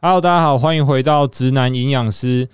Hello，大家好，欢迎回到直男营养师。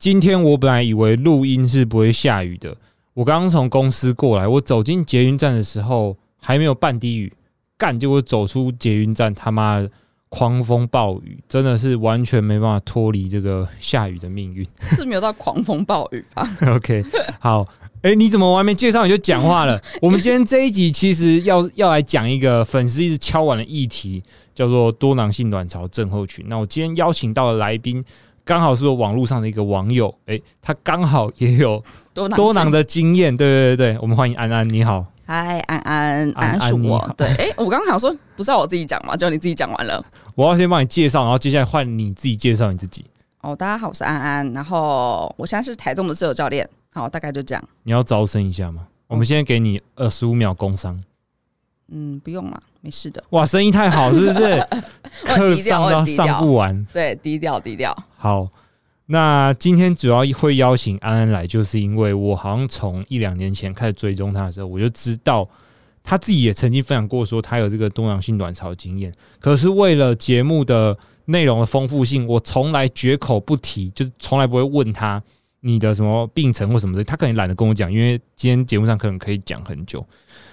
今天我本来以为录音是不会下雨的，我刚刚从公司过来，我走进捷运站的时候还没有半滴雨，干结果走出捷运站，他妈的狂风暴雨，真的是完全没办法脱离这个下雨的命运。是没有到狂风暴雨吧？OK，好，哎、你怎么我还没介绍你就讲话了？我们今天这一集其实要要来讲一个粉丝一直敲碗的议题，叫做多囊性卵巢症候群。那我今天邀请到的来宾，刚好是我网络上的一个网友，哎、他刚好也有多囊多囊的经验，对对对对，我们欢迎安安，你好。嗨，安安，安安是我。对，哎、我刚刚想说，不是要我自己讲吗？就你自己讲完了。我要先帮你介绍，然后接下来换你自己介绍你自己。哦，大家好，我是安安，然后我现在是台中的自由教练。好，大概就这样。你要招生一下吗？我们现在给你二十五秒工商。嗯，不用啦，没事的。哇，生意太好，是不是？课，上到上。不完。对，低调低调。好，那今天主要会邀请安安来，就是因为我好像从一两年前开始追踪他的时候，我就知道他自己也曾经分享过，说他有这个多囊性卵巢经验。可是为了节目的内容的丰富性，我从来绝口不提，就是从来不会问他你的什么病程或什么的，他可能懒得跟我讲，因为今天节目上可能可以讲很久。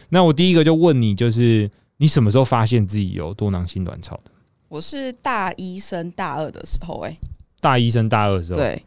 那我第一个就问你，就是你什么时候发现自己有多囊性卵巢的？我是大一升大二的时候、哎，大一升大二的时候，对。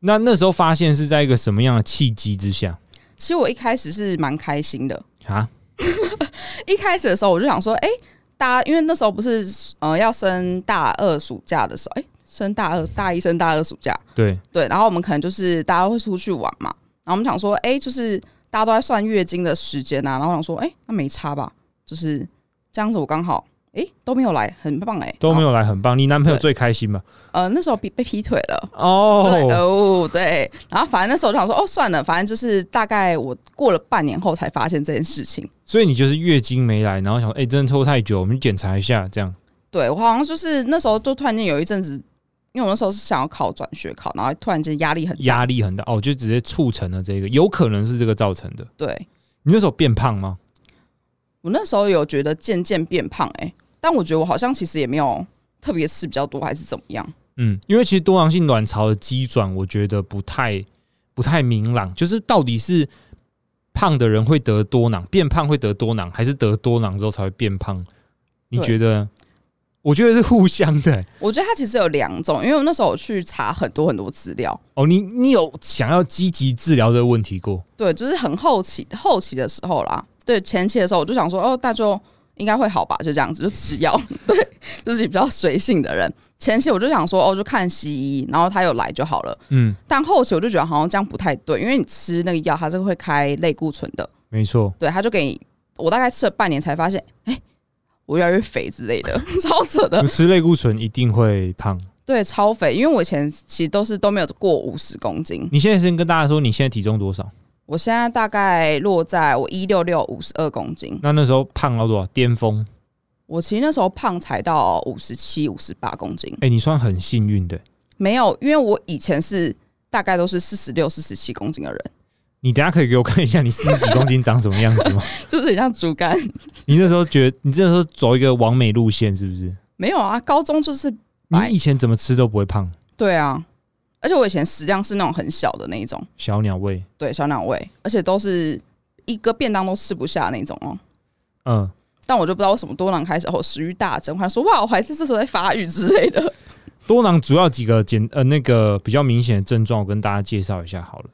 那那时候发现是在一个什么样的契机之下？其实我一开始是蛮开心的，啊？一开始的时候我就想说，哎、大家因为那时候不是呃要升大二暑假的时候，哎、升大二大一升大二暑假，对，对，然后我们可能就是大家会出去玩嘛，然后我们想说，哎、就是大家都在算月经的时间啊，然后我想说，哎、那没差吧，就是这样子，我刚好，哎、都没有来，很棒哎、都没有，来，很棒。你男朋友最开心吧？呃，那时候被被劈腿了。对哦，哦，对，然后反正那时候就想说，哦，算了，反正就是大概我过了半年后才发现这件事情。所以你就是月经没来，然后想，哎、真的拖太久，我们检查一下，这样。对我好像就是那时候就突然间有一阵子，因为我那时候是想要考转学考，然后突然间压力很大。压力很大哦，就直接促成了这个，有可能是这个造成的。对你那时候变胖吗？我那时候有觉得渐渐变胖、欸，但我觉得我好像其实也没有特别吃比较多，还是怎么样。嗯，因为其实多囊性卵巢的机转，我觉得不太不太明朗，就是到底是胖的人会得多囊，变胖会得多囊，还是得多囊之后才会变胖？你觉得？我觉得是互相的、欸我觉得它其实有两种，因为我那时候有去查很多很多资料，哦。你你有想要积极治疗这个问题过？对，就是很后期后期的时候啦，对前期的时候我就想说，哦，那就应该会好吧，就这样子就吃药，对，就是比较随性的人。前期我就想说，哦，就看西医，然后他有来就好了。嗯，但后期我就觉得好像这样不太对，因为你吃那个药，它是会开类固醇的，没错。对，他就给你，我大概吃了半年才发现，哎、我越来越肥之类的，超扯的你，吃类固醇一定会胖。对，超肥，因为我以前其实都是都没有过五十公斤，你现在先跟大家说，你现在体重多少？我现在大概落在我一六六五十二公斤，那那时候胖到多少？巅峰？我其实那时候胖才到五十七、五十八公斤，哎、你算很幸运的、没有，因为我以前是大概都是四十六、四十七公斤的人，你等下可以给我看一下你四十几公斤长什么样子吗？就是很像竹竿。你那时候觉得，你那时候走一个完美路线是不是？没有啊，高中就是你以前怎么吃都不会胖，对啊，而且我以前食量是那种很小的那一种，小鸟胃。对，小鸟胃，而且都是一个便当都吃不下那种哦。嗯，但我就不知道为什么多囊开始后食欲大增，我还说哇，我还是这时候在发育之类的。多囊主要几个简呃那个比较明显的症状，我跟大家介绍一下好了。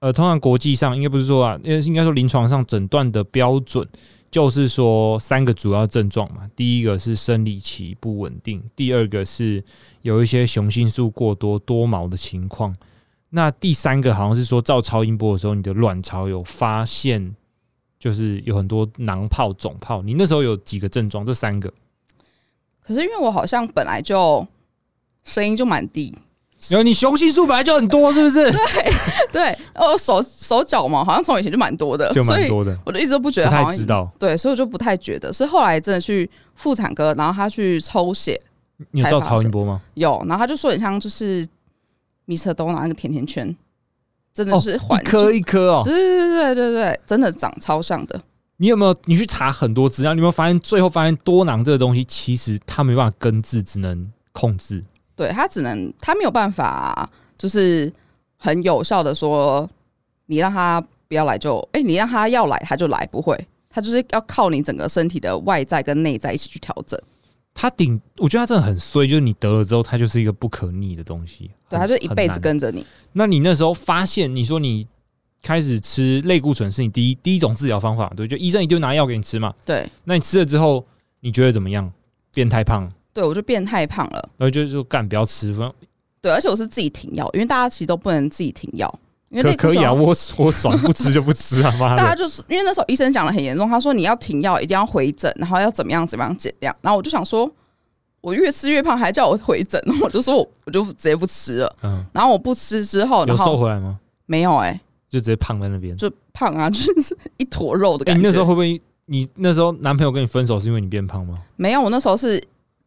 呃，通常国际上应该不是说啊，因为应该说临床上诊断的标准就是说三个主要症状嘛。第一个是生理期不稳定，第二个是有一些雄性素过多多毛的情况，那第三个好像是说照超音波的时候，你的卵巢有发现就是有很多囊泡、肿泡。你那时候有几个症状？这三个。可是因为我好像本来就声音就蛮低，然后你雄性素本来就很多，是不是？对 对，哦手手脚嘛，好像从以前就蛮多的，就蛮多的，我就一直都不觉得好像太知道。对，所以我就不太觉得。是后来真的去妇产科，然后他去抽血，你有照超音波吗？有，然后他就说很像就是米色多拿那个甜甜圈，真的哦，是环一颗一颗哦。对对对对对对，真的长超像的。你有没有你去查很多资料？你有没有发现最后发现多囊这个东西其实它没办法根治，只能控制。对他只能他没有办法，就是很有效的说，你让他不要来就，哎、你让他要来他就来，不会，他就是要靠你整个身体的外在跟内在一起去调整。他顶，我觉得他真的很衰，就是你得了之后，他就是一个不可逆的东西，对，他就一辈子。跟着你。那你那时候发现，你说你开始吃类固醇是你第一第一种治疗方法，对，就医生一定拿药给你吃嘛。对，那你吃了之后，你觉得怎么样？变太胖，对我就变太胖了。然后就就干不要吃，饭对，而且我是自己停药，因为大家其实都不能自己停药，因为可类固醇可以啊，我我爽不吃就不吃啊！大家就是因为那时候医生讲的很严重，他说你要停药，一定要回诊，然后要怎么样怎么样减量。然后我就想说，我越吃越胖，还叫我回诊，我就说我我就直接不吃了。嗯，然后我不吃之后，有瘦回来吗？没有哎、就直接胖在那边。就胖啊，就是一坨肉的欸感觉。你那时候会不会？你那时候男朋友跟你分手是因为你变胖吗？没有，我那时候是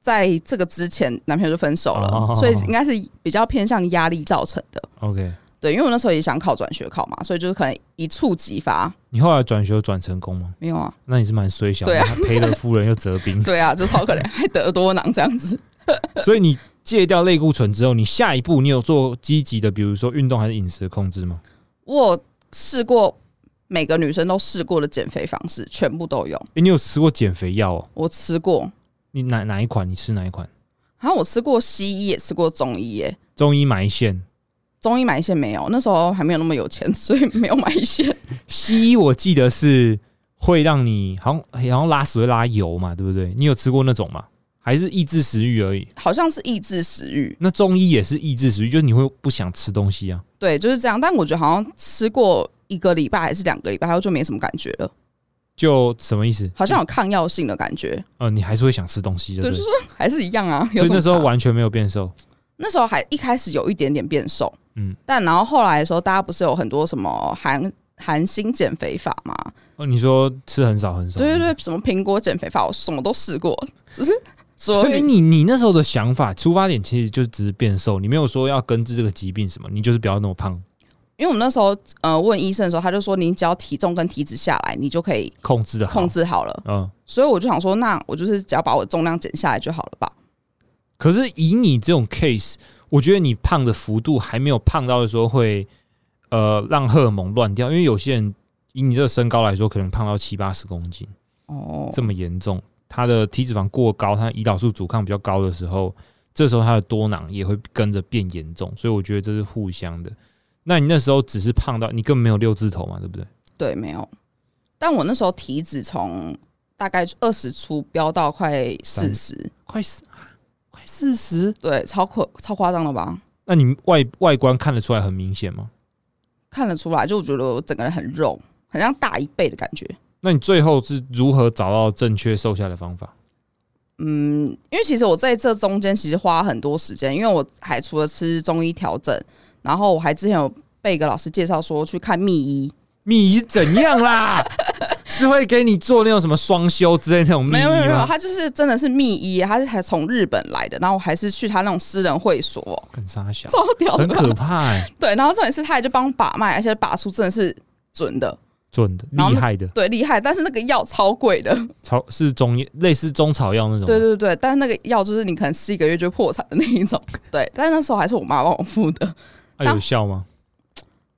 在这个之前男朋友就分手了，哦所以应该是比较偏向压力造成的。OK，对，因为我那时候也想考转学考嘛，所以就是可能一触即发。你后来转学转成功吗？没有啊，那你是蛮衰小的，对啊赔了夫人又折兵。对啊，就超可怜，还得多囊这样子。所以你戒掉类固醇之后，你下一步你有做积极的，比如说运动还是饮食的控制吗？我有试过每个女生都试过的减肥方式，全部都有。诶，你有吃过减肥药哦？我吃过，你哪哪一款？你吃哪一款？好像我吃过西医，也吃过中医耶。中医埋线，中医埋线没有，那时候还没有那么有钱，所以没有埋线。西医我记得是会让你好像好像拉屎会拉油嘛，对不对？你有吃过那种吗？还是抑制食欲而已？好像是抑制食欲，那中医也是抑制食欲，就是你会不想吃东西啊。对，就是这样。但我觉得好像吃过一个礼拜还是两个礼拜，然后就没什么感觉了，就什么意思？好像有抗药性的感觉。呃，你还是会想吃东西，对对，就是还是一样啊。有所以那时候完全没有变瘦。那时候还一开始有一点点变瘦，嗯，但然后后来的时候，大家不是有很多什么韩韩星减肥法吗？哦，你说吃很少很少，对对对，什么苹果减肥法，我什么都试过，就是所所以你你那时候的想法出发点其实就只是变瘦，你没有说要根治这个疾病什么，你就是不要那么胖，因为我们那时候呃问医生的时候，他就说你只要体重跟体脂下来，你就可以控制的控。制好了。嗯，所以我就想说，那我就是只要把我重量减下来就好了吧？可是以你这种 case，我觉得你胖的幅度还没有胖到的时候会呃让荷尔蒙乱掉，因为有些人以你这个身高来说，可能胖到七八十公斤，哦，这么严重，他的体脂肪过高，他胰岛素阻抗比较高的时候，这时候他的多囊也会跟着变严重，所以我觉得这是互相的。那你那时候只是胖到你根本没有六字头嘛，对不对？对，没有。但我那时候体脂从大概二十出飙到快四十，快四快四十，对，超夸超夸张了吧？那你外外观看得出来很明显吗？看得出来，就我觉得我整个人很肉，很像大一倍的感觉。那你最后是如何找到正确瘦下的方法？嗯，因为其实我在这中间其实花很多时间，因为我还除了吃中医调整，然后我还之前有被一个老师介绍说去看秘医，秘医怎样啦？是会给你做那种什么双修之类的那种秘医没有没有没有，吗？他就是真的是秘医，他是还从日本来的，然后我还是去他那种私人会所，很傻小，超屌的很可怕哎、对，然后重点是他也就帮我把脉，而且把出真的是准的，准的然后厉害的，对，厉害。但是那个药超贵的，草是中医类似中草药那种吗。对对对，但是那个药就是你可能吃一个月就破产的那一种，对。但是那时候还是我妈帮我付的，啊、有效吗？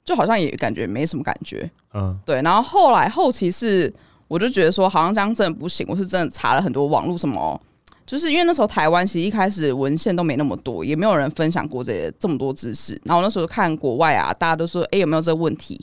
就好像也感觉没什么感觉，嗯，对。然后后来后期是，我就觉得说好像这样真的不行，我是真的查了很多网络什么。就是因为那时候台湾其实一开始文献都没那么多，也没有人分享过这些这么多知识。然后那时候看国外啊，大家都说，哎、有没有这个问题？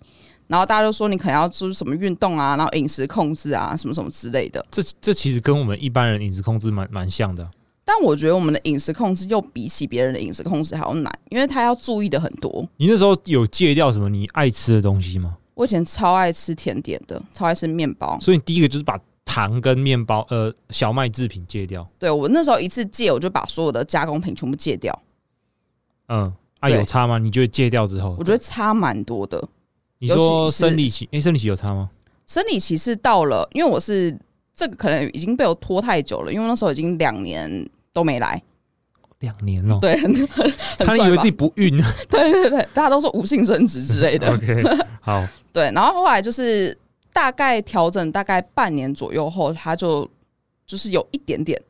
然后大家都说你可能要做什么运动啊，然后饮食控制啊，什么什么之类的。这这其实跟我们一般人饮食控制蛮蛮像的啊。但我觉得我们的饮食控制又比起别人的饮食控制还要难，因为他要注意的很多。你那时候有戒掉什么你爱吃的东西吗？我以前超爱吃甜点的，超爱吃面包。所以你第一个就是把糖跟面包呃小麦制品戒掉。对我那时候一次戒，我就把所有的加工品全部戒掉。嗯，啊对有差吗？你觉得戒掉之后我，觉得差蛮多的。你说尤其是生理期，诶、生理期有差吗？生理期是到了，因为我是这个可能已经被我拖太久了，因为那时候已经两年都没来。两年了，对，很很差点以为自己不孕。对对对，大家都说无性生殖之类的。OK，好，对，然后后来就是大概调整大概半年左右后，他就就是有一点点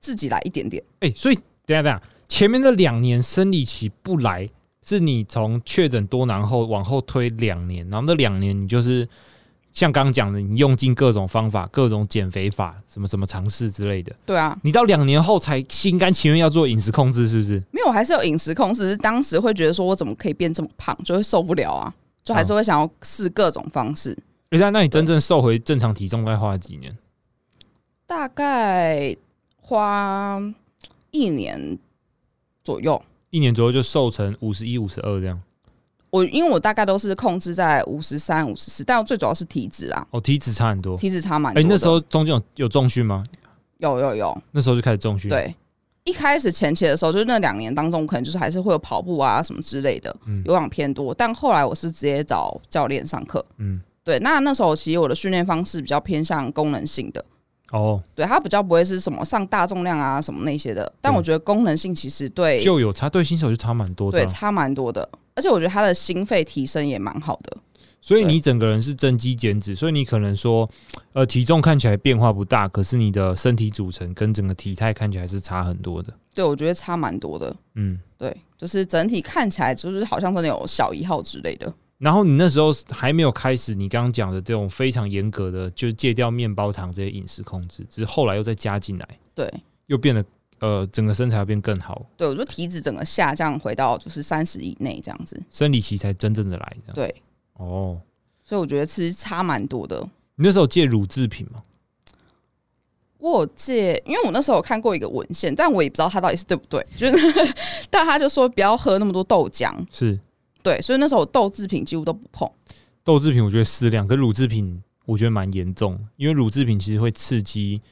自己来一点点。哎、所以等下等下，前面的两年生理期不来，是你从确诊多囊后往后推两年，然后那两年你就是像刚刚讲的，你用尽各种方法、各种减肥法，什么什么尝试之类的。对啊，你到两年后才心甘情愿要做饮食控制，是不是？没有，我还是有饮食控制，只是当时会觉得说我怎么可以变这么胖，就会受不了啊，就还是会想要试各种方式。诶、那那你真正瘦回正常体重大概花了几年？大概花一年左右。一年左右就瘦成五十一、五十二这样。我因为我大概都是控制在五十三、五十四，但我最主要是体脂啊，哦，体脂差很多。体脂差蛮哎、多的。那时候中间有有重训吗？有有有，那时候就开始重训。，对，一开始前期的时候，就是那两年当中，可能就是还是会有跑步啊什么之类的，嗯有氧偏多。但后来我是直接找教练上课，嗯，对，那那时候其实我的训练方式比较偏向功能性的，哦，对，它比较不会是什么上大重量啊什么那些的。但我觉得功能性其实对就有差，对新手就差蛮多的啊、对差蛮多的，而且我觉得他的心肺提升也蛮好的。所以你整个人是增肌减脂，所以你可能说，呃，体重看起来变化不大，可是你的身体组成跟整个体态看起来是差很多的。对，我觉得差蛮多的。嗯，对，就是整体看起来就是好像真的有小一号之类的。然后你那时候还没有开始你刚刚讲的这种非常严格的，就戒掉面包糖这些饮食控制，只是后来又再加进来，对，又变得呃整个身材变更好，对我觉得体脂整个下降回到就是三十以内这样子。生理期才真正的来这样。对，哦，所以我觉得其实差蛮多的。你那时候戒乳制品吗？我有戒，因为我那时候有看过一个文献，但我也不知道它到底是对不对。就是，但他就说不要喝那么多豆浆，是对，所以那时候我豆制品几乎都不碰。豆制品，我觉得适量，可乳制品我觉得蛮严重，因为乳制品其实会刺激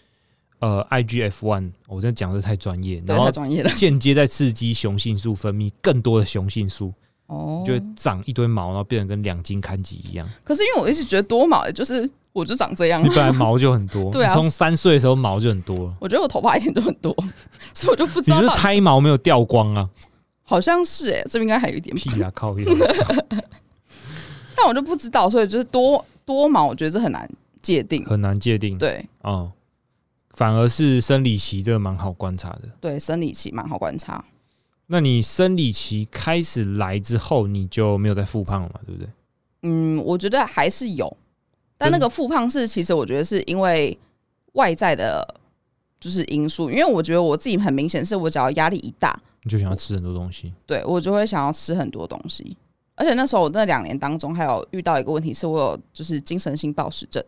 呃 IGF one，我这讲的太专业，然后太专业了。间接在刺激雄性素分泌更多的雄性素，哦就会长一堆毛，然后变得跟两斤看吉一样。可是因为我一直觉得多毛，就是我就长这样你，本来毛就很多，对啊你从三岁的时候毛就很多了，我觉得我头发以前都很多，所以我就不知道它。你是胎毛没有掉光啊？好像是哎、这边应该还有一点，屁啊，靠腰！但我就不知道，所以就是多多毛，我觉得这很难界定。很难界定。对嗯，反而是生理期这个蛮好观察的。对，生理期蛮好观察。那你生理期开始来之后，你就没有再复胖了嘛？对不对？嗯，我觉得还是有，但那个复胖是其实我觉得是因为外在的，就是因素。因为我觉得我自己很明显是我只要压力一大，你就想要吃很多东西。对我就会想要吃很多东西。而且那时候我那两年当中还有遇到一个问题，是我有就是精神性暴食症。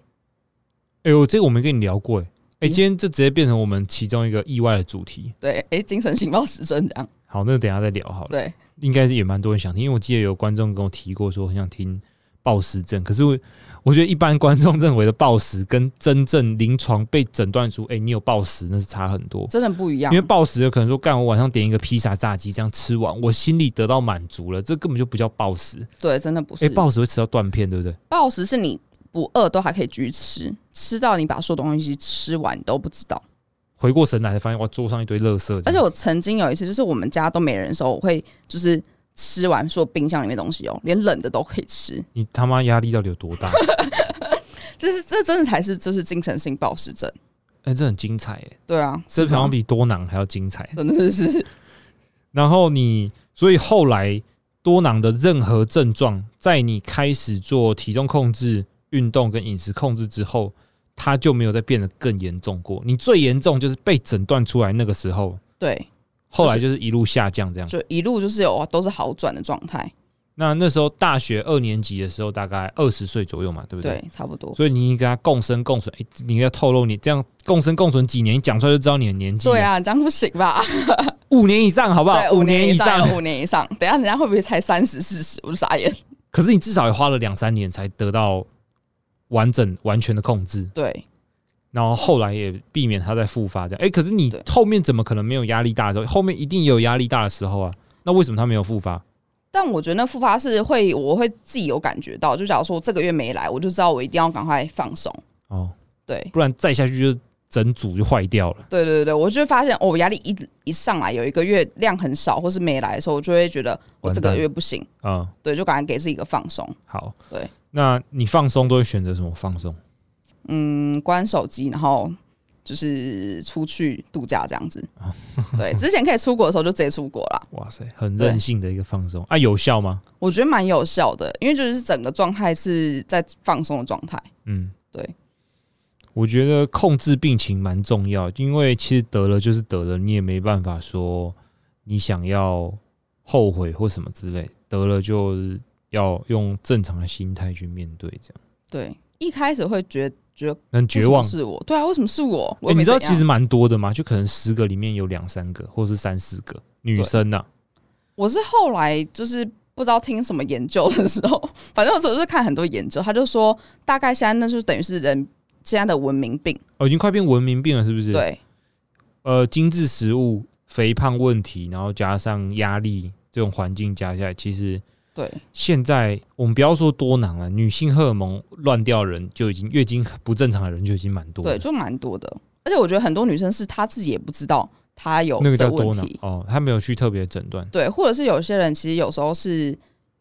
哎呦，这个我没跟你聊过哎。哎，嗯今天这直接变成我们其中一个意外的主题。对，诶，精神性暴食症这样。好，那个等一下再聊好了。对，应该是也蛮多人想听，因为我记得有观众跟我提过说很想听暴食症，可是我我觉得一般观众认为的暴食跟真正临床被诊断出，哎、你有暴食，那是差很多。真的不一样因为。暴食有可能说，干我晚上点一个披萨炸鸡，这样吃完，我心里得到满足了，这根本就不叫暴食。对，真的不是哎、是。暴食会吃到断片，对不对？暴食是你不饿都还可以继续吃，吃到你把所有东西吃完都不知道。回过神来才发现，哇，桌上一堆垃圾。而且我曾经有一次，就是我们家都没人的时候，我会就是吃完所有冰箱里面东西哦，连冷的都可以吃。你他妈压力到底有多大？这是这真的才是就是精神性暴食症。哎、这很精彩哎，对啊，这好像比多囊还要精彩。真的是是 然后你，所以后来多囊的任何症状，在你开始做体重控制、运动跟饮食控制之后，它就没有再变得更严重过。你最严重就是被诊断出来那个时候，对，后来就是一路下降这样。就一路就是有都是好转的状态。那那时候大学二年级的时候，大概二十岁左右嘛，对不对？对，差不多。所以你跟他共生共存，诶你要透露你这样共生共存几年，你讲出来就知道你的年纪。对，啊，这样不行吧？五年以上好不好？五年年以上，五年以上。等下人家会不会才三十四十？我就傻眼。可是你至少也花了两三年才得到完整完全的控制。对，然后后来也避免它再复发这样。哎、可是你后面怎么可能没有压力大的时候？后面一定也有压力大的时候啊。那为什么它没有复发？但我觉得那复发是会，我会自己有感觉到。就假如说这个月没来，我就知道我一定要赶快放松。哦，对，不然再下去就整组就坏掉了。对对对，我就会发现，哦，我压力一一上来，有一个月量很少，或是没来的时候，我就会觉得我这个月不行，嗯，对，就赶快给自己一个放松。好。对，那你放松都会选择什么放松？嗯，关手机，然后就是出去度假这样子。对，之前可以出国的时候就直接出国了。哇塞，很任性的一个放松啊，有效吗？我觉得蛮有效的，因为就是整个状态是在放松的状态。嗯，对。我觉得控制病情蛮重要，因为其实得了就是得了，你也没办法说你想要后悔或什么之类，得了就要用正常的心态去面对，这样。对，一开始会觉觉得很绝望，是我，对啊，为什么是我？哎，你知道其实蛮多的嘛？就可能十个里面有两三个，或是三四个女生呐。我是后来就是不知道听什么研究的时候，反正我总是看很多研究，他就说大概现在那就等于是人现在的文明病，哦，已经快变文明病了，是不是？对，呃，精致食物、肥胖问题，然后加上压力这种环境加下来，其实。对，现在我们不要说多囊了，女性荷尔蒙乱掉人就已经月经不正常的人就已经蛮多，对，就蛮多的。而且我觉得很多女生是她自己也不知道她有那个叫多囊哦，她没有去特别诊断。对，或者是有些人其实有时候是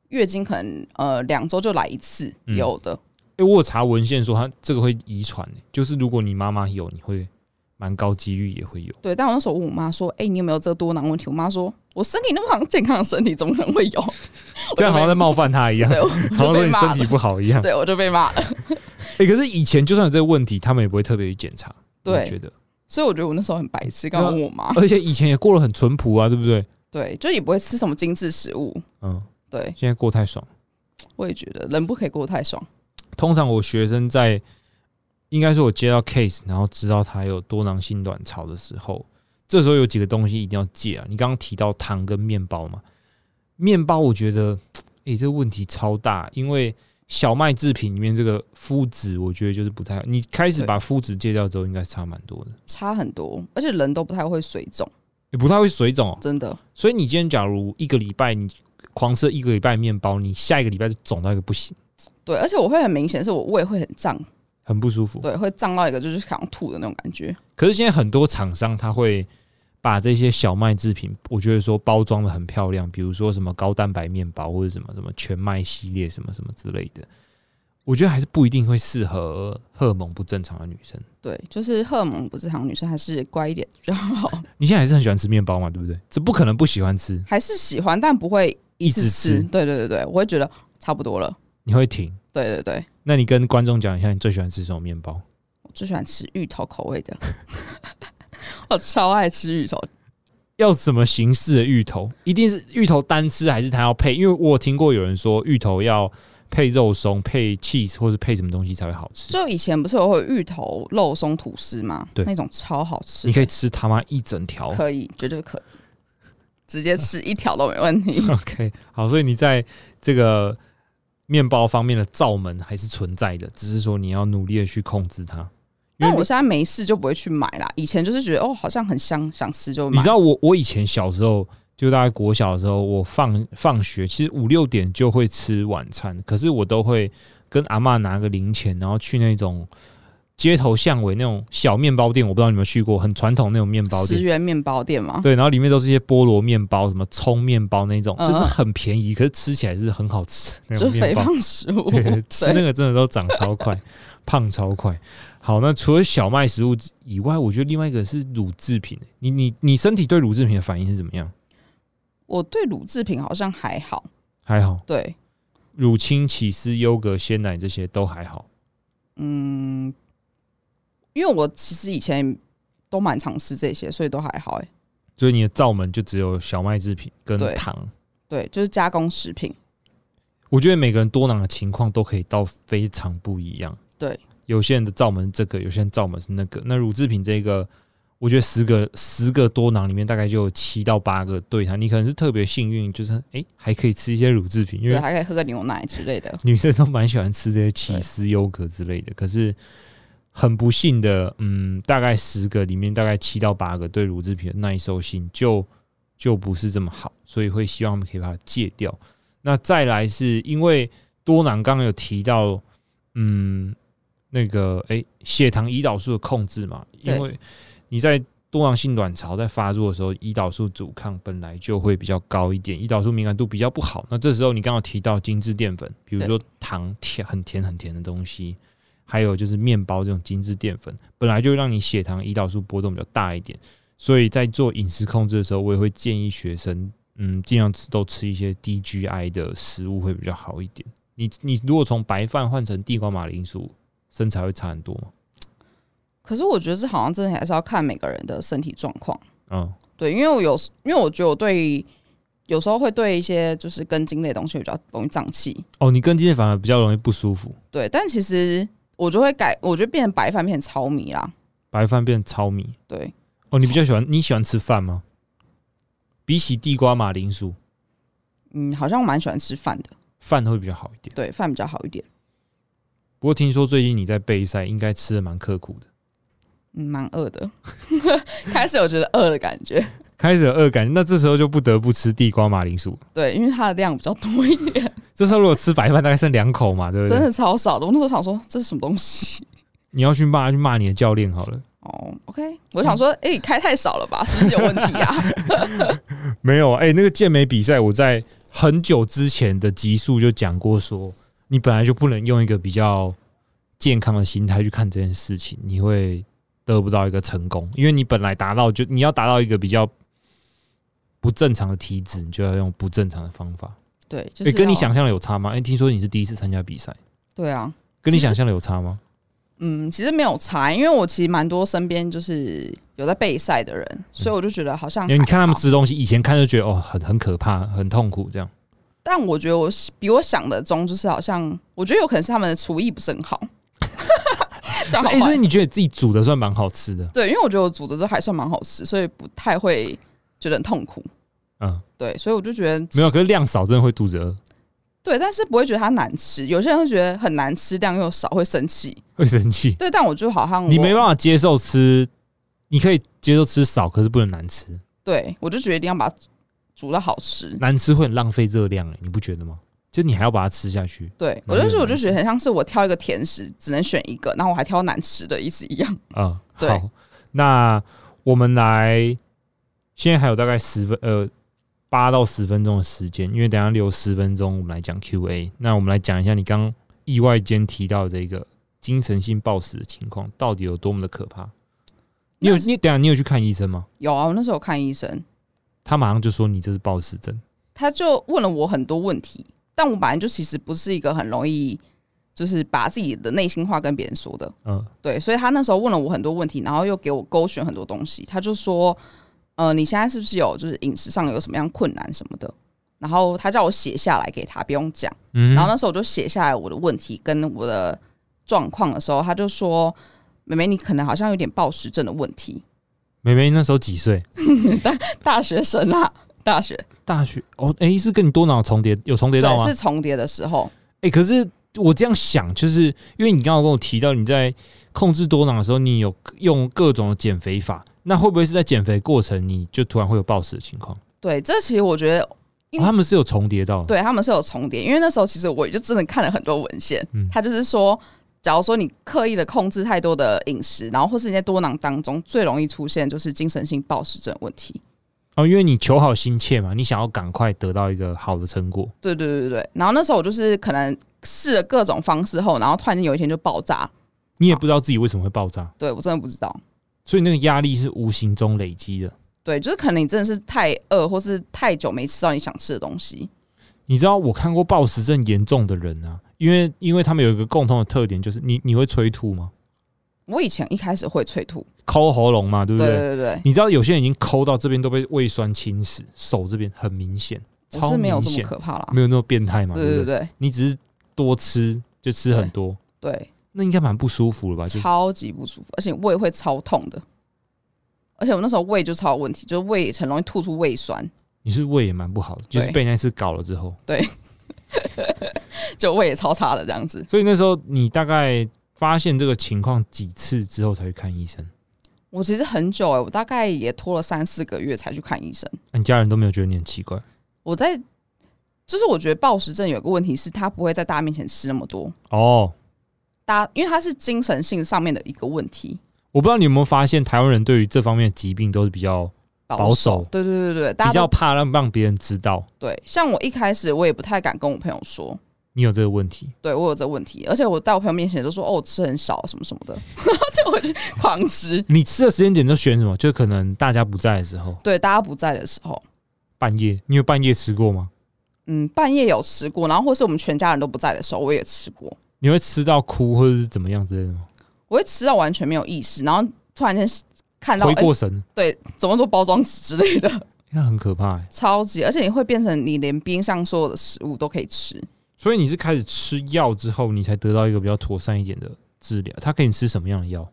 月经可能呃两周就来一次，有的。哎，我查文献说她这个会遗传，就是如果你妈妈有，你会。蛮高几率也会有，对。但我那时候问我妈说：“哎，你有没有这个多囊问题？”我妈说：“我身体那么好，健康的身体怎么可能会有？”这样好像在冒犯她一样，好像说你身体不好一样。对，我就被骂了。哎，可是以前就算有这个问题，他们也不会特别去检查。对，觉得。所以我觉得我那时候很白痴，刚刚问我妈。而且以前也过得很淳朴啊，对不对？对，就也不会吃什么精致食物。嗯，对。现在过太爽。我也觉得人不可以过太爽。通常我学生在。应该是我接到 case，然后知道他有多囊性卵巢的时候，这时候有几个东西一定要戒啊！你刚刚提到糖跟面包嘛，面包我觉得，诶，这个问题超大，因为小麦制品里面这个麸质，我觉得就是不太好。你开始把麸质戒掉之后，应该差蛮多的，差很多，而且人都不太会水肿，也不太会水肿，真的。所以你今天假如一个礼拜你狂吃一个礼拜面包，你下一个礼拜就肿到一个不行。对，而且我会很明显，是我胃会很胀。很不舒服，对，会胀到一个就是想吐的那种感觉。可是现在很多厂商他会把这些小麦制品，我觉得说包装的很漂亮，比如说什么高蛋白面包或者什么什么全麦系列什么什么之类的，我觉得还是不一定会适合荷尔蒙不正常的女生。对，就是荷尔蒙不正常女生还是乖一点比较好。你现在还是很喜欢吃面包嘛？对不对？这不可能不喜欢吃，还是喜欢，但不会一直吃。对对对对，我会觉得差不多了。你会停？对对对。那你跟观众讲一下，你最喜欢吃什么面包？我最喜欢吃芋头口味的，我超爱吃芋头。要什么形式的芋头？一定是芋头单吃，还是它要配？因为我听过有人说，芋头要配肉松、配 cheese，或是配什么东西才会好吃。就以前不是有芋头肉松吐司吗？对，那种超好吃。你可以吃他妈一整条，可以，绝对可以，直接吃一条都没问题。OK，好，所以你在这个。面包方面的罩门还是存在的，只是说你要努力的去控制它。但我现在没事就不会去买啦。以前就是觉得哦，好像很香，想吃就买。你知道我我以前小时候就大概国小的时候，我放放学其实五六点就会吃晚餐，可是我都会跟阿妈拿个零钱，然后去那种。街头巷尾那种小面包店，我不知道你有没有去过，很传统那种面包店。十元面包店吗？对，然后里面都是一些菠萝面包、什么葱面包那种，就是很便宜，可是吃起来是很好吃。就肥胖食物，对，吃那个真的都长超快，胖超快。好，那除了小麦食物以外，我觉得另外一个是乳制品。你你你身体对乳制品的反应是怎么样？我对乳制品好像还好，还好。对，乳清、起司、优格、鲜奶这些都还好。嗯。因为我其实以前都蛮常吃这些，所以都还好哎。所以你的罩门就只有小麦制品跟糖，对，就是加工食品。我觉得每个人多囊的情况都可以到非常不一样。对，有些人的罩门这个，有些人罩门是那个。那乳制品这个，我觉得十个十个多囊里面大概就有七到八个对它。你可能是特别幸运，就是哎还可以吃一些乳制品，因为还可以喝个牛奶之类的。女生都蛮喜欢吃这些起司、优格之类的，可是。很不幸的，嗯，大概十个里面，大概七到八个对乳制品的耐受性就就不是这么好，所以会希望可以把它戒掉。那再来是因为多囊刚刚有提到，嗯，那个诶，血糖胰岛素的控制嘛，因为你在多囊性卵巢在发作的时候，胰岛素阻抗本来就会比较高一点，胰岛素敏感度比较不好。那这时候你刚刚提到精致淀粉，比如说糖甜很甜很甜的东西。还有就是面包这种精致淀粉，本来就让你血糖、胰岛素波动比较大一点，所以在做饮食控制的时候，我也会建议学生，嗯，尽量吃都吃一些低 GI 的食物会比较好一点。你你如果从白饭换成地瓜马铃薯，身材会差很多吗？可是我觉得这好像真的还是要看每个人的身体状况。嗯，对，因为我有，因为我觉得我对有时候会对一些就是根茎类的东西比较容易胀气。哦，你根茎类反而比较容易不舒服，对，但其实我就会改，我觉得变成白饭变成糙米啦。白饭变糙米。对，哦，你比较喜欢你喜欢吃饭吗？比起地瓜马铃薯，嗯，好像我蛮喜欢吃饭的，饭会比较好一点。对，饭比较好一点。不过听说最近你在备赛，应该吃的蛮刻苦的。嗯，蛮饿的，开始有觉得饿的感觉。开始有饿感，那这时候就不得不吃地瓜马铃薯。对，因为它的量比较多一点，这时候如果吃白饭，大概剩两口嘛，对不对？真的超少的。我那时候想说，这是什么东西？你要去骂，去骂你的教练好了。哦，OK，我想说，哎、开太少了吧？是不是有问题啊？没有，哎、那个健美比赛，我在很久之前的集数就讲过说你本来就不能用一个比较健康的心态去看这件事情，你会得不到一个成功，因为你本来达到就你要达到一个比较不正常的体脂，你就要用不正常的方法。对，就哎、是、要跟你想象的有差吗？哎、听说你是第一次参加比赛，对啊，跟你想象的有差吗？嗯，其实没有差，因为我其实蛮多身边就是有在备赛的人，所以我就觉得好像因为你看他们，吃东西，以前看就觉得哦，很很可怕，很痛苦这样。但我觉得我比我想的中，就是好像我觉得有可能是他们的厨艺不是很好。这样好哎、所以坏你觉得自己煮的算蛮好吃的？对，因为我觉得我煮的都还算蛮好吃，所以不太会觉得很痛苦。嗯，对，所以我就觉得没有，可是量少真的会肚子饿，对，但是不会觉得它难吃。有些人会觉得很难吃，量又少，会生气。会生气。对，但我就好像你没办法，接受吃，你可以接受吃少，可是不能难吃。对我就觉得一定要把它煮的好吃。难吃会很浪费热量、欸，你不觉得吗？就你还要把它吃下去对，我就是我就觉得很像是我挑一个甜食，只能选一个，然后我还挑难吃的，意思一样。啊、对好，那我们来，现在还有大概十分呃八到十分钟的时间，因为等下留十分钟我们来讲 Q&A。那我们来讲一下你刚意外间提到的这个精神性暴食的情况，到底有多么的可怕？你有你等下你有去看医生吗？有啊，我那时候有看医生，他马上就说你这是暴食症。他就问了我很多问题，但我本来就其实不是一个很容易就是把自己的内心话跟别人说的，嗯，对，所以他那时候问了我很多问题，然后又给我勾选很多东西，他就说，呃，你现在是不是有就是饮食上有什么样困难什么的？然后他叫我写下来给他，不用讲。嗯然后那时候我就写下来我的问题跟我的状况的时候，他就说：“妹妹，你可能好像有点暴食症的问题。妹妹那时候几岁？大大学生啊，大学大学哦，诶，是跟你多脑重叠有重叠到吗，？是重叠的时候，哎、可是我这样想，就是因为你刚刚跟我提到你在控制多囊的时候，你有用各种的减肥法，那会不会是在减肥过程你就突然会有暴食的情况？对，这其实我觉得哦、他们是有重叠到的，对他们是有重叠，因为那时候其实我也就真的看了很多文献，嗯他就是说，假如说你刻意的控制太多的饮食，然后或是你在多囊当中最容易出现就是精神性暴食症问题。哦，因为你求好心切嘛，你想要赶快得到一个好的成果，对对对对对，然后那时候我就是可能试了各种方式后，然后突然间有一天就爆炸，你也不知道自己为什么会爆炸，对我真的不知道。所以那个压力是无形中累积的。对，就是可能你真的是太饿，或是太久没吃到你想吃的东西。你知道我看过暴食症严重的人啊，因为因为他们有一个共同的特点，就是你你会催吐吗？我以前一开始会催吐，抠喉咙嘛，对不对对？对对对，你知道有些人已经抠到这边都被胃酸侵蚀，手这边很明显，我超是没有这么可怕啦。没有那么变态嘛？对对对你只是多吃就吃很多，对，那应该蛮不舒服了吧？就是超级不舒服，而且胃会超痛的。而且我那时候胃就超有问题，就是胃很容易吐出胃酸，你是胃也蛮不好的，就是被那次搞了之后，对 就胃也超差了这样子。所以那时候你大概发现这个情况几次之后才去看医生？我其实很久哎、我大概也拖了三四个月才去看医生。那你家人都没有觉得你很奇怪？我在，就是我觉得暴食症有个问题是，他不会在大家面前吃那么多，哦，大家因为他是精神性上面的一个问题，我不知道你有没有发现，台湾人对于这方面的疾病都是比较保守对对对对，大比较怕让让别人知道。对。像我一开始我也不太敢跟我朋友说，你有这个问题，对我有这个问题，而且我在我朋友面前都说哦，我吃很少什么什么的，就我就狂吃。你吃的时间点都选什么？就可能大家不在的时候，对，大家不在的时候，半夜，你有半夜吃过吗？嗯，半夜有吃过，然后或是我们全家人都不在的时候，我也吃过。你会吃到哭或者是怎么样之类的吗？我会吃到完全没有意识，然后突然间看到哎、回过神，对，怎么做包装纸之类的，那很可怕、欸。超级，而且你会变成你连冰箱所有的食物都可以吃。所以你是开始吃药之后，你才得到一个比较妥善一点的治疗。他给你吃什么样的药？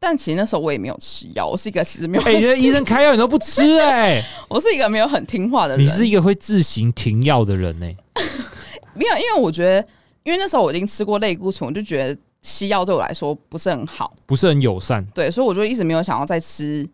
但其实那时候我也没有吃药，我是一个其实没有，哎、欸，这医生开药你都不吃、哎，我是一个没有很听话的人。你是一个会自行停药的人、呢，没有，因为我觉得，因为那时候我已经吃过类固醇，我就觉得西药对我来说不是很好，不是很友善。对，所以我就一直没有想要再吃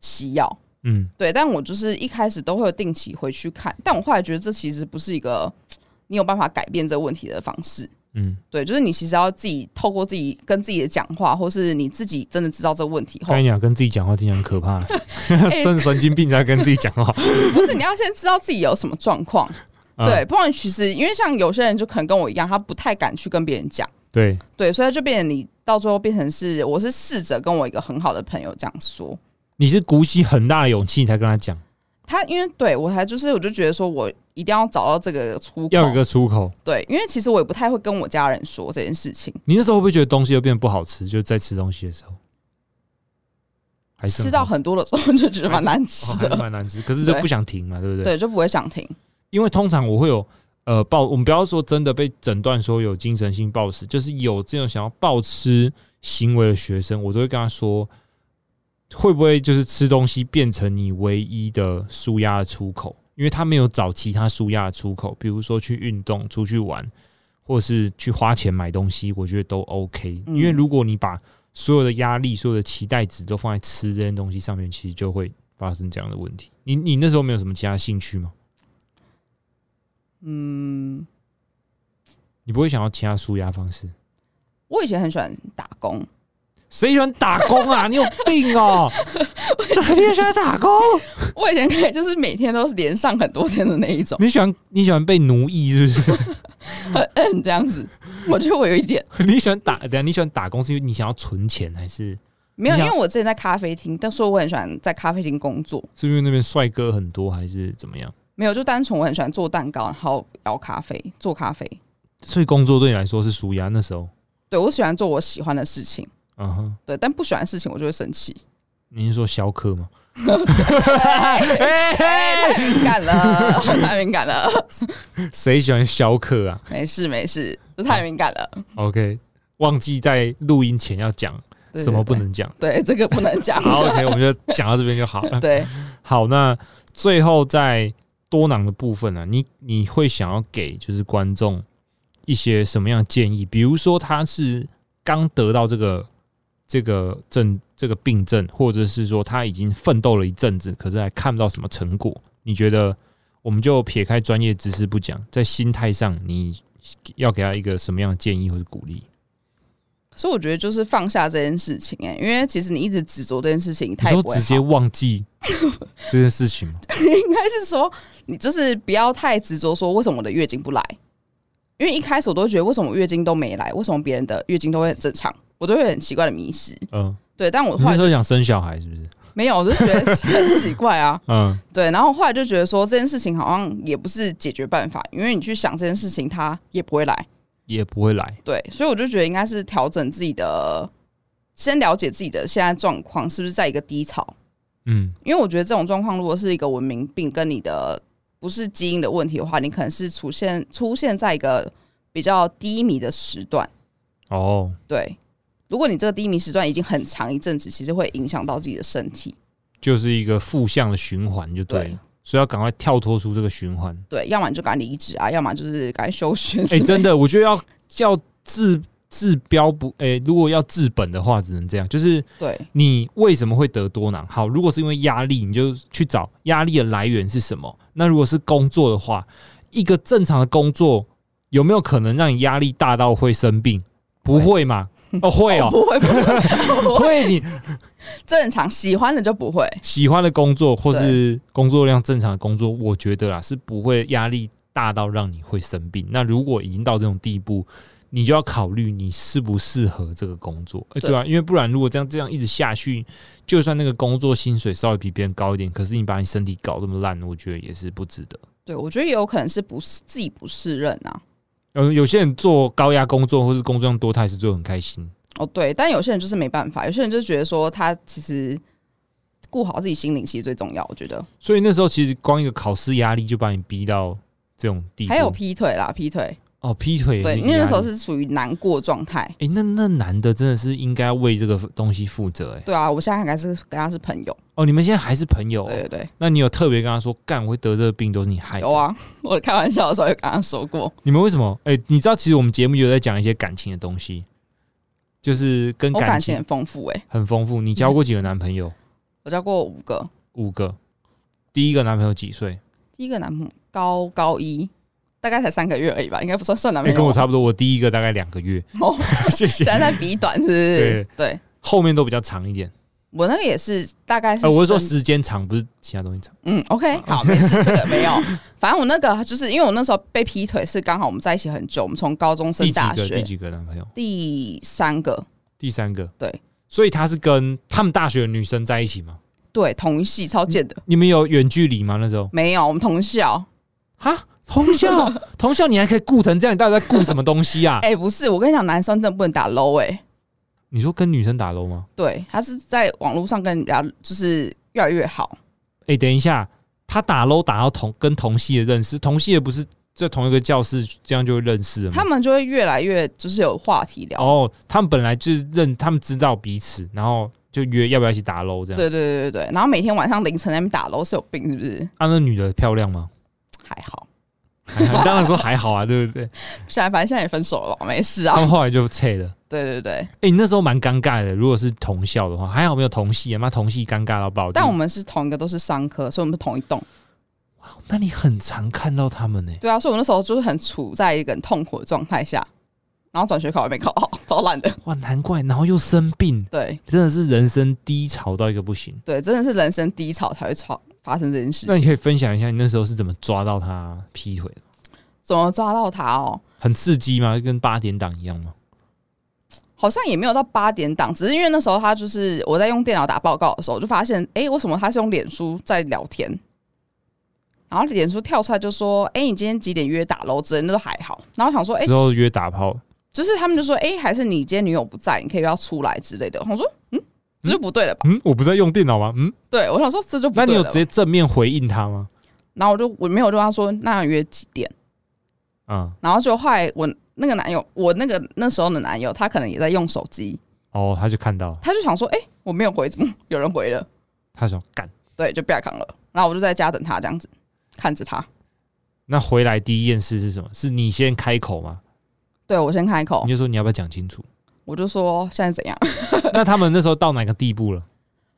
西药。嗯，对，但我就是一开始都会有定期回去看，但我后来觉得这其实不是一个 你有办法改变这个问题的方式。嗯，对，就是你其实要自己透过自己跟自己的讲话，或是你自己真的知道这个问题后跟，你讲，跟自己讲话听起来很可怕，哎真的神经病在跟自己讲话。不是你要先知道自己有什么状况，啊。对，不然其实因为像有些人就可能跟我一样，他不太敢去跟别人讲，对，对，所以就变成你到最后变成是我是试着跟我一个很好的朋友这样说，你是鼓起很大的勇气才跟他讲，他因为对我还就是我就觉得说我一定要找到这个出口，要有一个出口。对，因为其实我也不太会跟我家人说这件事情，你那时候会不会觉得东西又变得不好吃？就在吃东西的时候，还是吃到很多的时候就觉得蛮难吃的，蛮难吃，可是就不想停嘛，对不对？对，就不会想停。因为通常我会有呃暴，我们不要说真的被诊断说有精神性暴食，就是有这种想要暴吃行为的学生，我都会跟他说，会不会就是吃东西变成你唯一的舒压的出口？因为他没有找其他舒压的出口，比如说去运动、出去玩，或是去花钱买东西，我觉得都 OK。嗯因为如果你把所有的压力、所有的期待值都放在吃这件东西上面，其实就会发生这样的问题。你你那时候没有什么其他兴趣吗？嗯，你不会想要其他舒压方式？我以前很喜欢打工，谁喜欢打工啊？你有病哦！你也喜欢打工？我以前可以就是每天都是连上很多天的那一种，你喜欢你喜欢被奴役是不是？很 嗯这样子，我觉得我有一点 你喜欢打？等一下你喜欢打工是因为你想要存钱，还是没有，因为我之前在咖啡厅，但说我很喜欢在咖啡厅工作，是因为那边帅哥很多，还是怎么样？没有，就单纯我很喜欢做蛋糕，然后摇咖啡，做咖啡。所以工作对你来说是舒压。那时候，对我喜欢做我喜欢的事情，嗯哼，对，但不喜欢的事情我就会生气。你是说逍客吗？哎，太敏感了，太敏感了，谁喜欢逍客啊没事没事，这太敏感了。？OK，忘记在录音前要讲什么不？能讲。对，对这个不能讲。好，OK，我们就讲到这边就好了。对，好，那最后在多囊的部分呢、你你会想要给就是观众一些什么样的建议？比如说他是刚得到这个这个症这个病症，或者是说他已经奋斗了一阵子，可是还看不到什么成果。你觉得我们就撇开专业知识不讲，在心态上你要给他一个什么样的建议或者鼓励？所以我觉得就是放下这件事情、哎，因为其实你一直执着这件事情，你它也不会说直接忘记这件事情吗？应该是说你就是不要太执着说为什么我的月经不来，因为一开始我都觉得为什么月经都没来，为什么别人的月经都会很正常，我都会很奇怪的迷失。嗯，对，但我后来就那时候想生小孩是不是？没有，我就觉得很奇怪啊。嗯，对，然后后来就觉得说这件事情好像也不是解决办法，因为你去想这件事情，它也不会来。也不会来。对，所以我就觉得应该是调整自己的，先了解自己的现在状况是不是在一个低潮，嗯，因为我觉得这种状况如果是一个文明病，跟你的不是基因的问题的话，你可能是出现出现在一个比较低迷的时段。哦，对，如果你这个低迷时段已经很长一阵子，其实会影响到自己的身体。就是一个负向的循环，就对了。对所以要赶快跳脱出这个循环。对，要么你就赶快离职啊，要么就是赶快休学。哎、真的，我觉得要要治治标不，哎、如果要治本的话，只能这样。就是对你为什么会得多囊？好，如果是因为压力，你就去找压力的来源是什么。那如果是工作的话，一个正常的工作有没有可能让你压力大到会生病？不会嘛？哦，会哦，不会不会，会。你正常喜欢的就不会。喜欢的工作或是工作量正常的工作，我觉得啦是不会压力大到让你会生病。那如果已经到这种地步，你就要考虑你适不适合这个工作。哎、对吧啊，因为不然如果这样这样一直下去，就算那个工作薪水稍微比别人高一点，可是你把你身体搞这么烂，我觉得也是不值得。对我觉得也有可能是不是自己不适任啊。呃，有些人做高压工作或是工作量多，他也是做得很开心。哦，对，但有些人就是没办法，有些人就觉得说他其实顾好自己心灵其实最重要。我觉得所以那时候其实光一个考试压力就把你逼到这种地步。还有劈腿啦，劈腿，哦，劈腿对，是因为那时候是处于难过状态。哎、那那男的真的是应该为这个东西负责哎、对啊，我现在还是跟他是朋友。哦，你们现在还是朋友、哦？对对对，那你有特别跟他说，干我会得这个病都是你害的？有啊，我开玩笑的时候有跟他说过。你们为什么？哎、你知道其实我们节目有在讲一些感情的东西，就是跟感情我感情很丰富诶、很丰富。你交过几个男朋友？我交过五个，五个。第一个男朋友几岁？第一个男朋友高高一，大概才三个月而已吧，应该不算算男哎、朋友。跟我差不多。我第一个大概两个月，哦，谢谢现。在在比短是不是？对对，后面都比较长一点。我那个也是大概是呃，我是说时间长，不是其他东西长。嗯，OK，好，没事，这个没有。反正我那个就是因为我那时候被劈腿，是刚好我们在一起很久，我们从高中升第几大个？第，几个男朋友？第三个，第三个。对。所以他是跟他们大学的女生在一起吗？对，同一系超贱的，你们有远距离吗？那时候？没有，我们同校。哈，同校，同校，你还可以顾成这样，你到底在顾什么东西啊？哎、不是，我跟你讲，男生真的不能打 low 哎、你说跟女生打 low 吗？对他是在网络上跟人家就是越来越好，哎、等一下，他打 low 打到同跟同系的认识，同系的不是在同一个教室，这样就会认识了吗？他们就会越来越就是有话题聊。哦，他们本来就是认，他们知道彼此，然后就约要不要一起打 low 这样。对对对对对，然后每天晚上凌晨在那边打 low 是有病是不是？啊，那女的漂亮吗？还好，当然说还好啊，对不对？现在反正现在也分手了吧，没事啊他啊。们后来就撤了。对对对，哎、你那时候蛮尴尬的。如果是同校的话，还好没有同系啊，妈同系尴尬到爆。但我们是同一个都是商科，所以我们是同一栋。那你很常看到他们呢、对啊，所以我那时候就是很处在一个很痛苦的状态下，然后转学考也没考好，超烂的。哇，难怪，然后又生病，对真的是人生低潮到一个不行。对，真的是人生低潮才会发发生这件事情。那你可以分享一下你那时候是怎么抓到他劈腿的？怎么抓到他哦？很刺激吗？跟八点档一样吗？好像也没有到八点档，只是因为那时候他就是我在用电脑打报告的时候，我就发现，哎、为什么他是用脸书在聊天？然后脸书跳出来就说，哎、你今天几点约打楼之类的，那都还好。然后我想说，哎、之后约打炮，就是他们就说，哎、还是你今天女友不在，你可以要出来之类的。我说，嗯，这就不对了吧？嗯，我不是在用电脑吗？嗯，对，我想说这就不对了吧。那你有直接正面回应他吗？然后我就我没有就跟他说，那要约几点？嗯，然后就后来我那个男友，我那个那时候的男友，他可能也在用手机，哦，他就看到，他就想说，哎、我没有回，怎么有人回了？他说干。对，就不要扛了。然后我就在家等他，这样子看着他。那回来第一件事是什么？是你先开口吗？对我先开口你，就说你要不要讲清楚？我就说现在怎样？那他们那时候到哪个地步了？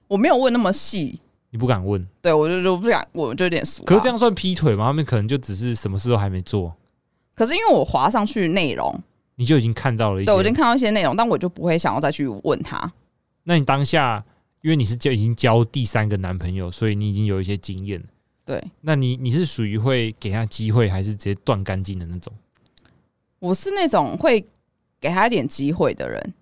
我没有问那么细，你不敢问，对我就就不敢，我就有点熟。可是这，样算劈腿吗？他们可能就只是什么事都还没做，可是因为我滑上去内容，你就已经看到了一些。对我已经看到一些内容，但我就不会想要再去问他。那你当下，因为你是交已经交第三个男朋友，所以你已经有一些经验。对那你你是属于会给他机会，还是直接断干净的那种？我是那种会给他一点机会的人，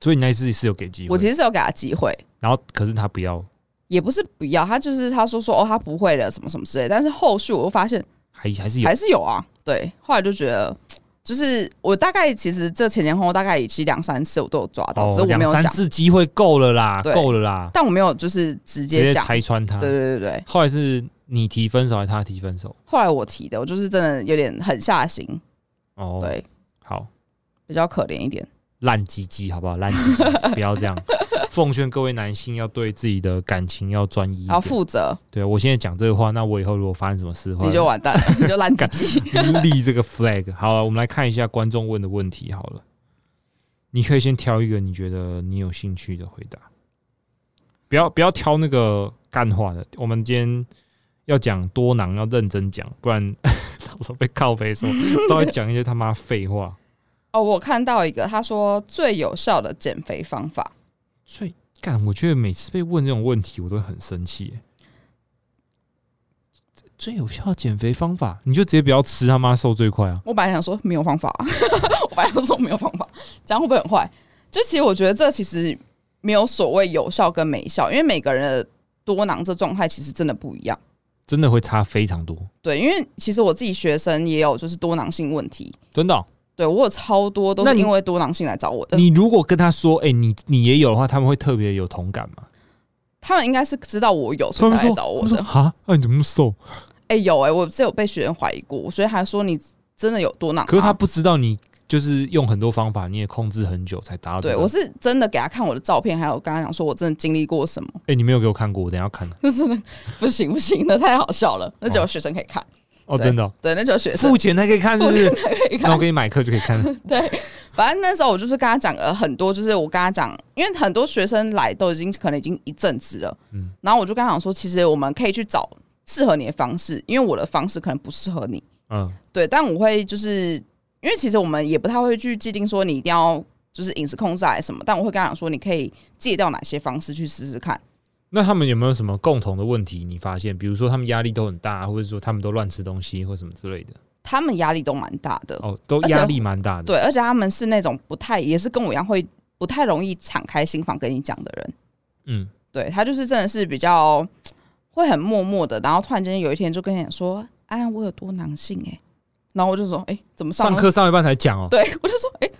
所以你那一次是有给机会，我其实是有给他机会，然后可是他不要，也不是不要，他就是他说说哦他不会了什么什么之类，但是后续我又发现还还是有。还是有啊，对，后来就觉得。就是我大概其实这前前后后大概其实两三次我都有抓到，只是哦，我没有三次机会够了啦，对。够了啦，但我没有就是直直接接讲。拆穿他。对对对对，后来是你提分手还是他提分手？后来我提的，我就是真的有点狠下心，哦，，对，好，比较可怜一点。烂鸡鸡好不好？烂鸡鸡，不要这样。奉劝各位男性要对自己的感情要专一一然后点。负责对我现在讲这个话，那我以后如果发生什么事的话，你就完蛋了，你就烂鸡鸡。立这个 flag。好了，我们来看一下观众问的问题。好了，你可以先挑一个你觉得你有兴趣的回答，不要不要挑那个干话的。我们今天要讲多囊，要认真讲，不然 到时候被靠背说都会讲一些他妈废话。哦，我看到一个，他说最有效的减肥方法，所以干，我觉得每次被问这种问题，我都很生气。最有效的减肥方法，你就直接不要吃，他妈瘦最快啊！我本来想说没有方法，我本来想说没有方法，这样会不会很坏？就其实我觉得这其实没有所谓有效跟没效，因为每个人的多囊这状态其实真的不一样。真的会差非常多，对，因为其实我自己学生也有就是多囊性问题，真的哦、对我有超多都是因为多囊性来找我的。你如果跟他说，哎、你你也有的话，他们会特别有同感吗？他们应该是知道我有，所以才来找我的。哈，那、你怎么那么瘦？哎、有哎、我是有被学员怀疑过，所以还说你真的有多囊吗？可是他不知道你就是用很多方法，你也控制很久才达到、这个。对我是真的给他看我的照片，还有跟他讲说我真的经历过什么，哎、你没有给我看过，我等下要看。真的不行不行，那太好笑了，那只有学生可以看，哦，对真的哦、对，那只有学生付钱才可以看，是不是？才可以看那我。给你买课就可以看。对，反正那时候我就是跟他讲了很多，就是我跟他讲，因为很多学生来都已经可能已经一阵子了，嗯然后我就跟他讲说，其实我们可以去找适合你的方式，因为我的方式可能不适合你，嗯，对，但我会就是因为其实我们也不太会去既定说你一定要就是饮食控制还是什么，但我会跟他讲说，你可以戒掉哪些方式去试试看。那他们有没有什么共同的问题？你发现，比如说他们压力都很大，或者说他们都乱吃东西或什么之类的？他们压力都蛮大的，哦，都压力蛮大的。对，而且他们是那种不太也是跟我一样会不太容易敞开心房跟你讲的人。嗯，对他就是真的是比较会很默默的，然后突然间有一天就跟你讲说：“哎，我有多囊性哎、然后我就说：“哎、怎么上上课上一半才讲哦。对我就说：“哎、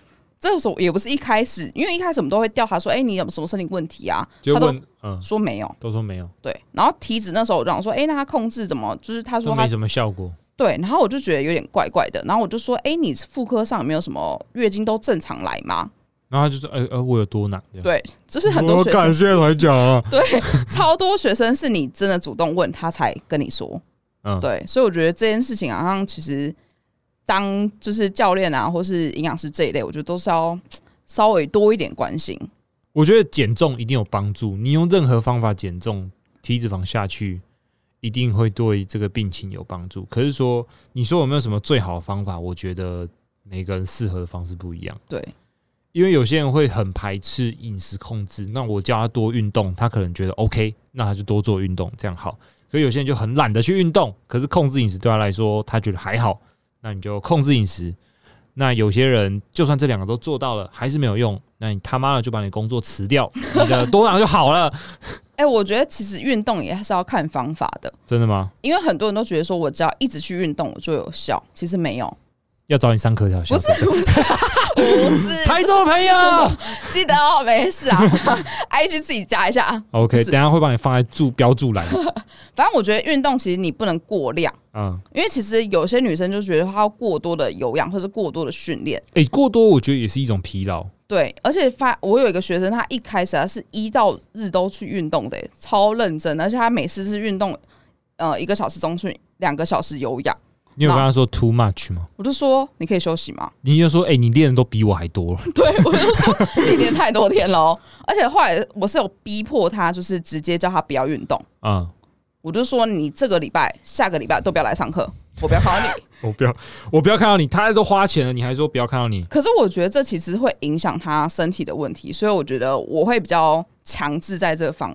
这时候也不是一开始，因为一开始我们都会调查说：‘哎、你有什么身体问题啊？’他都就问，嗯，说没有。都说没有，对，然后体脂那时候我就想说：‘哎、那他控制怎么？’就是他说他没什么效果。对，然后我就觉得有点怪怪的，然后我就说：‘哎、你妇科上有没有什么月经都正常来吗然后他就说，呃呃，我有多囊。这？样对，就是很多学生现在才讲啊。对，超多学生是你真的主动问他才跟你说。嗯，对，所以我觉得这件事情好像其实当就是教练啊，或是营养师这一类，我觉得都是要 稍微多一点关心。我觉得减重一定有帮助。你用任何方法减重，体脂肪下去，一定会对这个病情有帮助。可是说，你说有没有什么最好的方法？我觉得每个人适合的方式不一样。对，因为有些人会很排斥饮食控制，那我叫他多运动，他可能觉得 OK，那他就多做运动，这样好。可有些人就很懒得去运动，可是控制饮食对他来说，他觉得还好，那你就控制饮食。那有些人就算这两个都做到了，还是没有用，那你他妈的就把你工作辞掉，你的多囊就好了。哎、我觉得其实运动也是要看方法的，真的吗？因为很多人都觉得说我只要一直去运动我就有效，其实没有，要找你上课才行，不是 不是不是，台中的朋友记得哦，没事啊，IG 自己加一下。，OK，等下会帮你放在注标注栏。反正我觉得运动其实你不能过量。嗯，因为其实有些女生就觉得她要过多的有氧或是过多的训练，诶、过多我觉得也是一种疲劳。对，而且发我有一个学生，他一开始他是一到日都去运动的，超认真，而且他每次是运动，呃，一个小时中训，两个小时有氧。你有跟他说 too much 吗？我就说你可以休息吗？你就说，诶、你练的都比我还多了。对，我就说你练太多天了哦，而且后来我是有逼迫他，就是直接叫他不要运动。嗯，我就说你这个礼拜、下个礼拜都不要来上课，我不要看到你。我不要，我不要看到你，他都花钱了，你还说不要看到你？可是我觉得这其实会影响他身体的问题，所以我觉得我会比较强制在这个方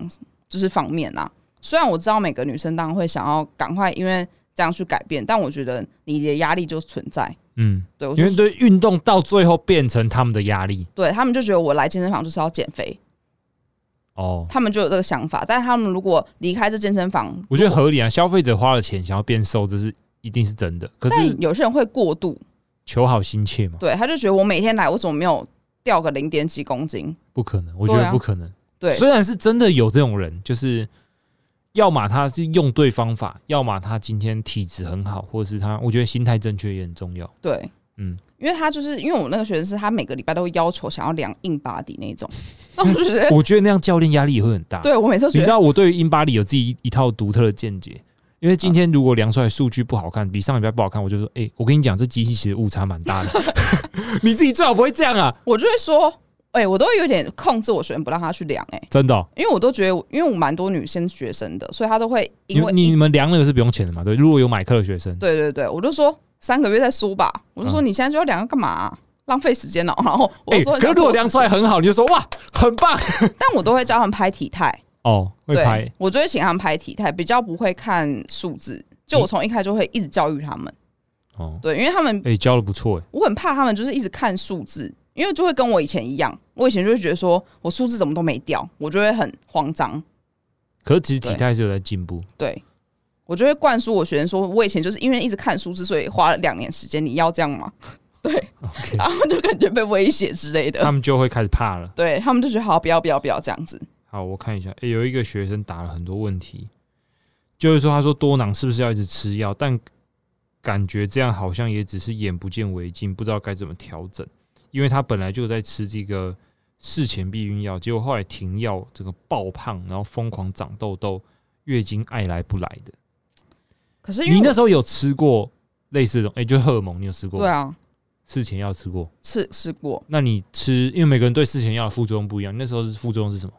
就是方面啦。虽然我知道每个女生当然会想要赶快因为这样去改变，但我觉得你的压力就存在。嗯，对，我因为对运动到最后变成他们的压力对他们就觉得我来健身房就是要减肥，哦。他们就有这个想法。但是他们如果离开这健身房，我觉得合理啊，消费者花了钱想要变瘦，这是一定是真的。可是有些人会过度，求好心切嘛，对，他就觉得我每天来，我怎么没有掉个零点几公斤？不可能，我觉得不可能。对，虽然是真的有这种人，就是要么他是用对方法，要么他今天体质很好，或者是他，我觉得心态正确也很重要。对，嗯，因为他就是因为我那个学生是他每个礼拜都会要求想要量硬 body 那种，那我就觉得，我觉得那样教练压力也会很大。对我每次你知道我对于硬巴底有自己一一套独特的见解，因为今天如果量出来数据不好看，比上礼拜不好看，我就说，哎、我跟你讲，这机器其实误差蛮大的。你自己最好不会这样啊，我就会说，哎、我都有点控制我学生不让他去量，哎，真的哦、因为我都觉得，因为我蛮多女生学生的，所以他都会因为你你们量那个是不用钱的嘛？对，如果有买课的学生，对对对，我就说三个月再说吧，我就说嗯。你现在就要量要干嘛啊、浪费时间了。然后我哎、说，可是如果量出来，很好，你就说哇，很棒。但我都会教他们拍体态，哦，会拍，我就会请他们拍。体态，比较不会看数字，就我从一开始就会一直教育他们，哦，对，因为他们哎、教的不错哎，我很怕他们就是一直看数字，因为就会跟我以前一样，我以前就会觉得说我数字怎么都没掉，我就会很慌张，可是其实体态是有在进步。对我就会灌输我学生说，我以前就是因为一直看数字，所以花了两年时间，你要这样吗？对 然后就感觉被威胁之类的他，们就会开始怕了。对他们就觉得好，不要不要不要这样子，好，我看一下，诶，有一个学生打了很多问题，就是说，他说多囊是不是要一直吃药？但感觉这样好像也只是眼不见为净，不知道该怎么调整。因为他本来就在吃这个事前避孕药，结果后来停药，这个爆胖，然后疯狂长痘痘，月经爱来不来的。可是你那时候有吃过类似的，诶，就是荷尔蒙，你有吃过？对，啊，事前药吃过。吃吃过，那你吃，因为每个人对事前药的副作用不一样，你那时候是副作用是什么？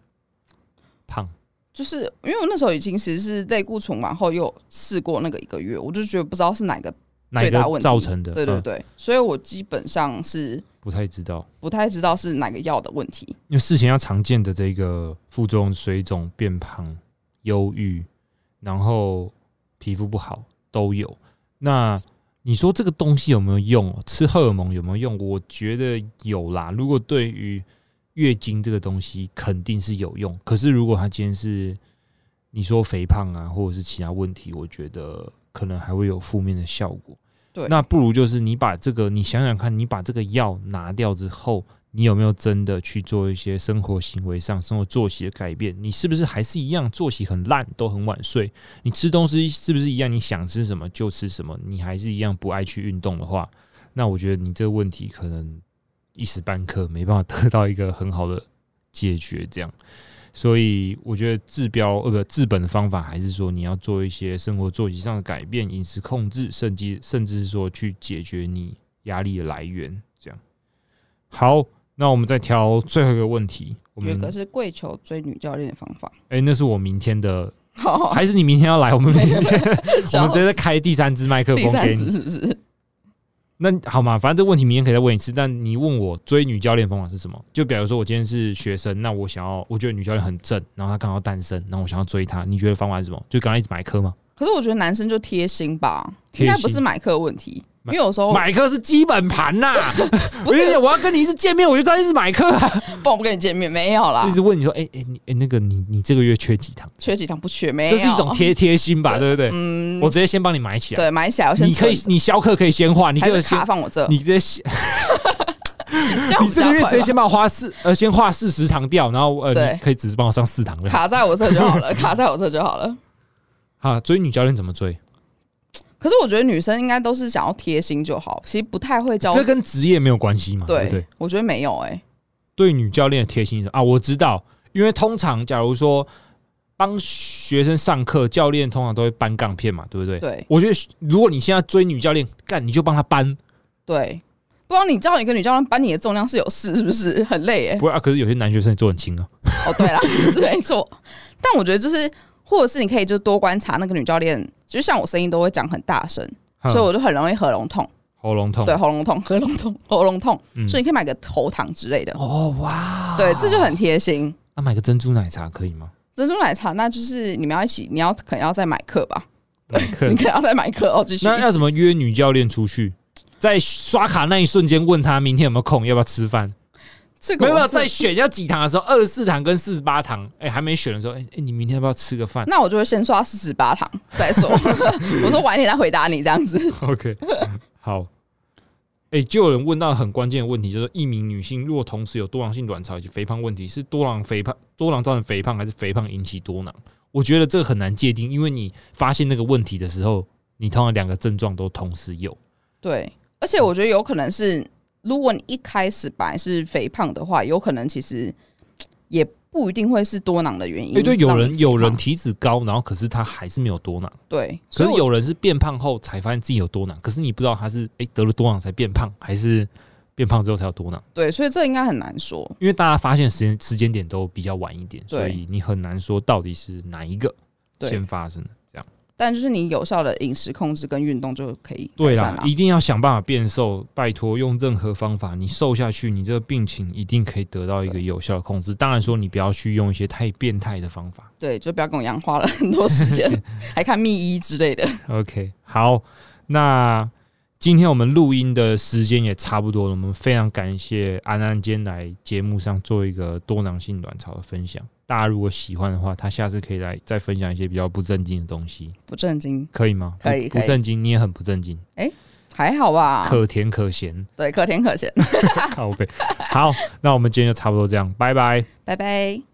胖。就是因为我那时候已经其实是类固醇完后又试过那个一个月，我就觉得不知道是哪个哪个最大问题造成的？对对，所以我基本上是不太知道。不太知道是哪个药的问题。因为事前要常见的这个副作用，水肿、变胖、忧郁，然后皮肤不好都有。那你说这个东西有没有用？吃荷尔蒙有没有用？我觉得有啦。如果对于月经这个东西，肯定是有用。可是如果它今天是你说肥胖啊，或者是其他问题，我觉得可能还会有负面的效果。对那不如就是你把这个，你想想看，你把这个药拿掉之后，你有没有真的去做一些生活行为上、生活作息的改变？你是不是还是一样作息很烂，都很晚睡？你吃东西是不是一样？你想吃什么就吃什么？你还是一样不爱去运动的话，那我觉得你这个问题可能一时半刻没办法 得到一个很好的解决。这样，所以我觉得治标呃不治本的方法，还是说你要做一些生活作息上的改变、饮食控制，甚至甚至是说去解决你压力的来源。这样，好。那我们再挑最后一个问题，我们有一个是跪求追女教练的方法，哎、那是我明天的，好，还是你明天要来？我们明天 我们直接开第三支麦克风给你。是不是？那好嘛，反正这个问题明天可以再问一次。但你问我追女教练方法是什么？就比如说我今天是学生，那我想要，我觉得女教练很正，然后她刚好单身，然后我想要追她，你觉得方法是什么？就刚刚一直买课吗？可是我觉得男生就贴心吧，应该不是买课问题，因买为有时候买课是基本盘呐、不是我要跟你一次见面，我就知道一直买课啊。不然我不跟你见面，没有啦一，直问你说，哎、哎、你哎、那个你你这个月缺几堂？缺几堂不缺，没有，这是一种贴贴心吧，对不对？嗯我，直接先帮你买起来。对，买起来我先你可以，你销课可以先画，你还是这个卡放我这，你直接写，你这个月直接先帮我花四呃，先画四十堂掉，然后呃，对你可以只是帮我上四堂的。卡在我这就好了，卡在我这就好了。哈，追女教练怎么追？可是我觉得女生应该都是想要贴心就好，其实不太会教。这跟职业没有关系嘛，对对不对？我觉得没有哎、对女教练的贴心啊，我知道，因为通常假如说帮学生上课，教练通常都会搬杠片嘛，对不对？对我觉得如果你现在追女教练，干你就帮她搬，对，不然你叫一个女教练搬你的重量是有事是不是？很累哎、不会、啊、可是有些男学生做很轻啊。哦，对啦，是没错。但我觉得就是，或者是你可以就多观察那个女教练，就像我声音都会讲很大声，所以我就很容易喉咙痛。喉咙痛，对，喉咙痛，喉咙痛，喉咙痛，嗯所以你可以买个喉糖之类的。哦哇，对，这就很贴心。那、买个珍珠奶茶可以吗？珍珠奶茶，那就是你们要一起，你要可能要再买课吧？买课 你可能要再买课哦，继续。那要怎么？么约女教练出去？在刷卡那一瞬间问他明天有没有空，要不要吃饭？这个没有没有，在选要几堂的时候，二十四堂跟四十八堂，哎、还没选的时候，哎、哎、你明天要不要吃个饭那我就会先刷四十八堂再说。我说晚一点再回答你这样子。？OK，好。哎、就有人问到很关键的问题，就是一名女性若同时有多囊性卵巢以及肥胖问题，是多囊肥胖多囊造成肥胖，还是肥胖引起多囊？我觉得这个很难界定，因为你发现那个问题的时候，你通常两个症状都同时有。对，而且我觉得有可能是，如果你一开始本来是肥胖的话，有可能其实 也不一定会是多囊的原因。哎、对，有人有人体脂高，然后可是他还是没有多囊。对，可是所以有人是变胖后才发现自己有多囊，可是你不知道他是诶得了多囊才变胖，还是变胖之后才有多囊，对，所以这应该很难说。因为大家发现时间时间点都比较晚一点，所以你很难说到底是哪一个先发生的。但就是你有效的饮食控制跟运动就可以对改善啦，。一定要想办法变瘦，拜托，用任何方法，你瘦下去，你这个病情一定可以得到一个有效的控制。当然说，你不要去用一些太变态的方法。对，就不要跟我一样花了很多时间，还看秘医之类的。OK，好，那今天我们录音的时间也差不多了，我们非常感谢安安今天来节目上做一个多囊性卵巢的分享。大家如果喜欢的话，他下次可以来再分享一些比较不正经的东西，不正经，可以吗？不可以不正经，你也很不正经，还好吧？可甜可咸，对，可甜可咸。靠背。好，那我们今天就差不多这样，拜拜。拜拜。